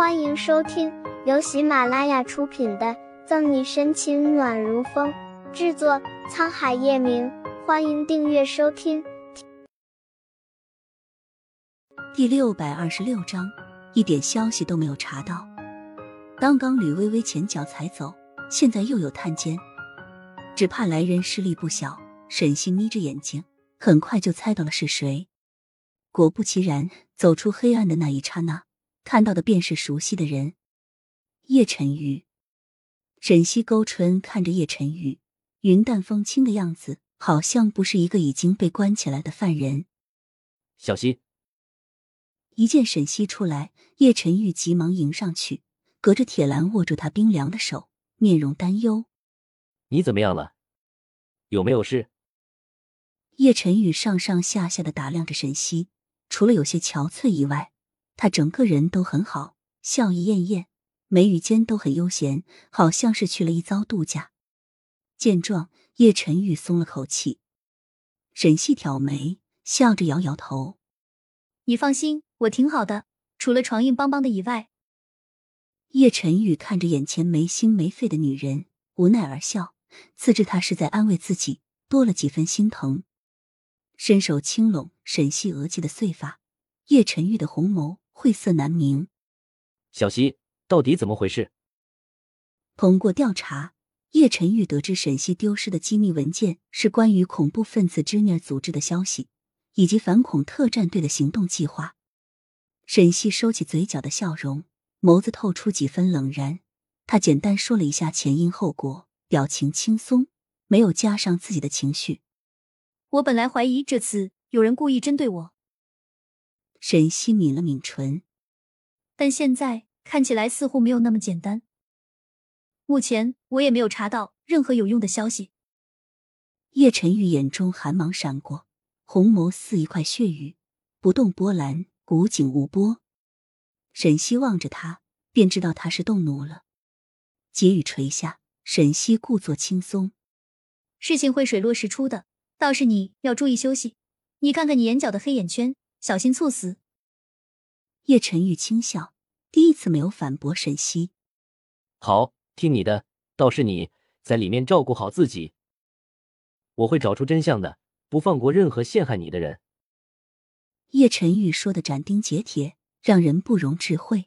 欢迎收听由喜马拉雅出品的《赠你深情暖如风》，制作沧海夜明。欢迎订阅收听。第六百二十六章，一点消息都没有查到。刚刚吕微微前脚才走，现在又有探监，只怕来人势力不小。沈星眯着眼睛，很快就猜到了是谁。果不其然，走出黑暗的那一刹那。看到的便是熟悉的人，叶晨玉。沈西勾唇看着叶晨玉，云淡风轻的样子，好像不是一个已经被关起来的犯人。小西，一见沈西出来，叶晨玉急忙迎上去，隔着铁栏握住他冰凉的手，面容担忧：“你怎么样了？有没有事？”叶晨宇上上下下的打量着沈西，除了有些憔悴以外。他整个人都很好，笑意艳艳，眉宇间都很悠闲，好像是去了一遭度假。见状，叶晨玉松了口气。沈西挑眉，笑着摇摇头：“你放心，我挺好的，除了床硬邦邦的以外。”叶晨玉看着眼前没心没肺的女人，无奈而笑，自知他是在安慰自己，多了几分心疼，伸手轻拢沈西额际的碎发。叶晨玉的红眸。晦涩难明，小溪到底怎么回事？通过调查，叶晨玉得知沈西丢失的机密文件是关于恐怖分子 Junior 组织的消息，以及反恐特战队的行动计划。沈西收起嘴角的笑容，眸子透出几分冷然。他简单说了一下前因后果，表情轻松，没有加上自己的情绪。我本来怀疑这次有人故意针对我。沈西抿了抿唇，但现在看起来似乎没有那么简单。目前我也没有查到任何有用的消息。叶晨玉眼中寒芒闪过，红眸似一块血玉，不动波澜，古井无波。沈西望着他，便知道他是动怒了。结语垂下，沈西故作轻松：“事情会水落石出的，倒是你要注意休息。你看看你眼角的黑眼圈。”小心猝死。叶晨玉轻笑，第一次没有反驳沈西。好，听你的，倒是你在里面照顾好自己。我会找出真相的，不放过任何陷害你的人。叶晨玉说的斩钉截铁，让人不容置喙。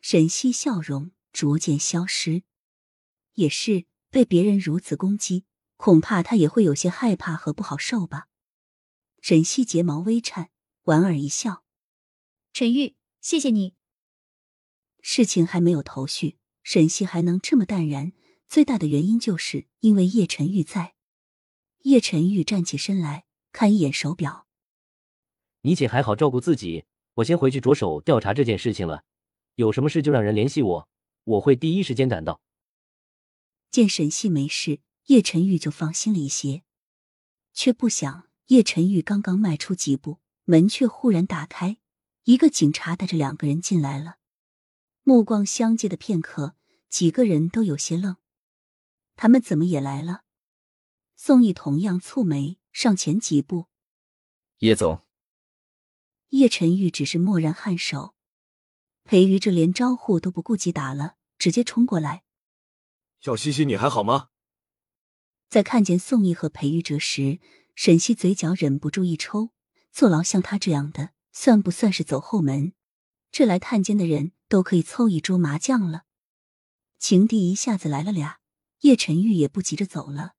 沈西笑容逐渐消失，也是被别人如此攻击，恐怕他也会有些害怕和不好受吧。沈西睫毛微颤。莞尔一笑，陈玉，谢谢你。事情还没有头绪，沈西还能这么淡然，最大的原因就是因为叶晨玉在。叶晨玉站起身来看一眼手表，你姐还好照顾自己，我先回去着手调查这件事情了。有什么事就让人联系我，我会第一时间赶到。见沈西没事，叶晨玉就放心了一些，却不想叶晨玉刚刚迈出几步。门却忽然打开，一个警察带着两个人进来了。目光相接的片刻，几个人都有些愣。他们怎么也来了？宋毅同样蹙眉，上前几步：“叶总。”叶晨玉只是默然颔首。裴瑜这连招呼都不顾及打了，直接冲过来：“小西西，你还好吗？”在看见宋毅和裴玉哲时，沈西嘴角忍不住一抽。坐牢像他这样的，算不算是走后门？这来探监的人都可以凑一桌麻将了。情敌一下子来了俩，叶晨玉也不急着走了。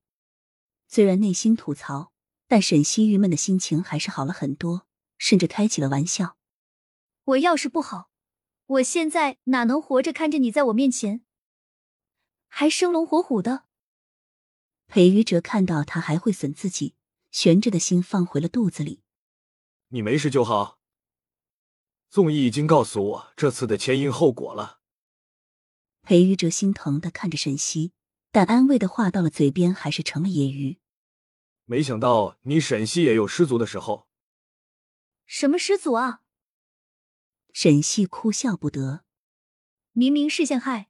虽然内心吐槽，但沈西郁闷的心情还是好了很多，甚至开起了玩笑：“我要是不好，我现在哪能活着看着你在我面前，还生龙活虎的？”裴于哲看到他还会损自己，悬着的心放回了肚子里。你没事就好。宋毅已经告诉我这次的前因后果了。裴玉哲心疼的看着沈西，但安慰的话到了嘴边还是成了揶揄。没想到你沈西也有失足的时候。什么失足啊？沈西哭笑不得。明明是陷害。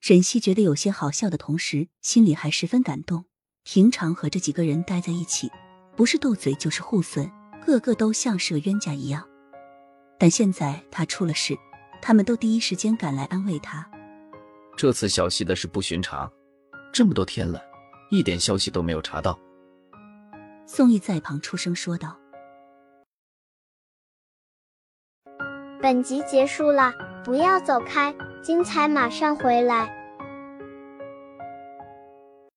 沈西觉得有些好笑的同时，心里还十分感动。平常和这几个人待在一起，不是斗嘴就是互损。个个都像是个冤家一样，但现在他出了事，他们都第一时间赶来安慰他。这次小溪的事不寻常，这么多天了，一点消息都没有查到。宋毅在旁出声说道。本集结束了，不要走开，精彩马上回来。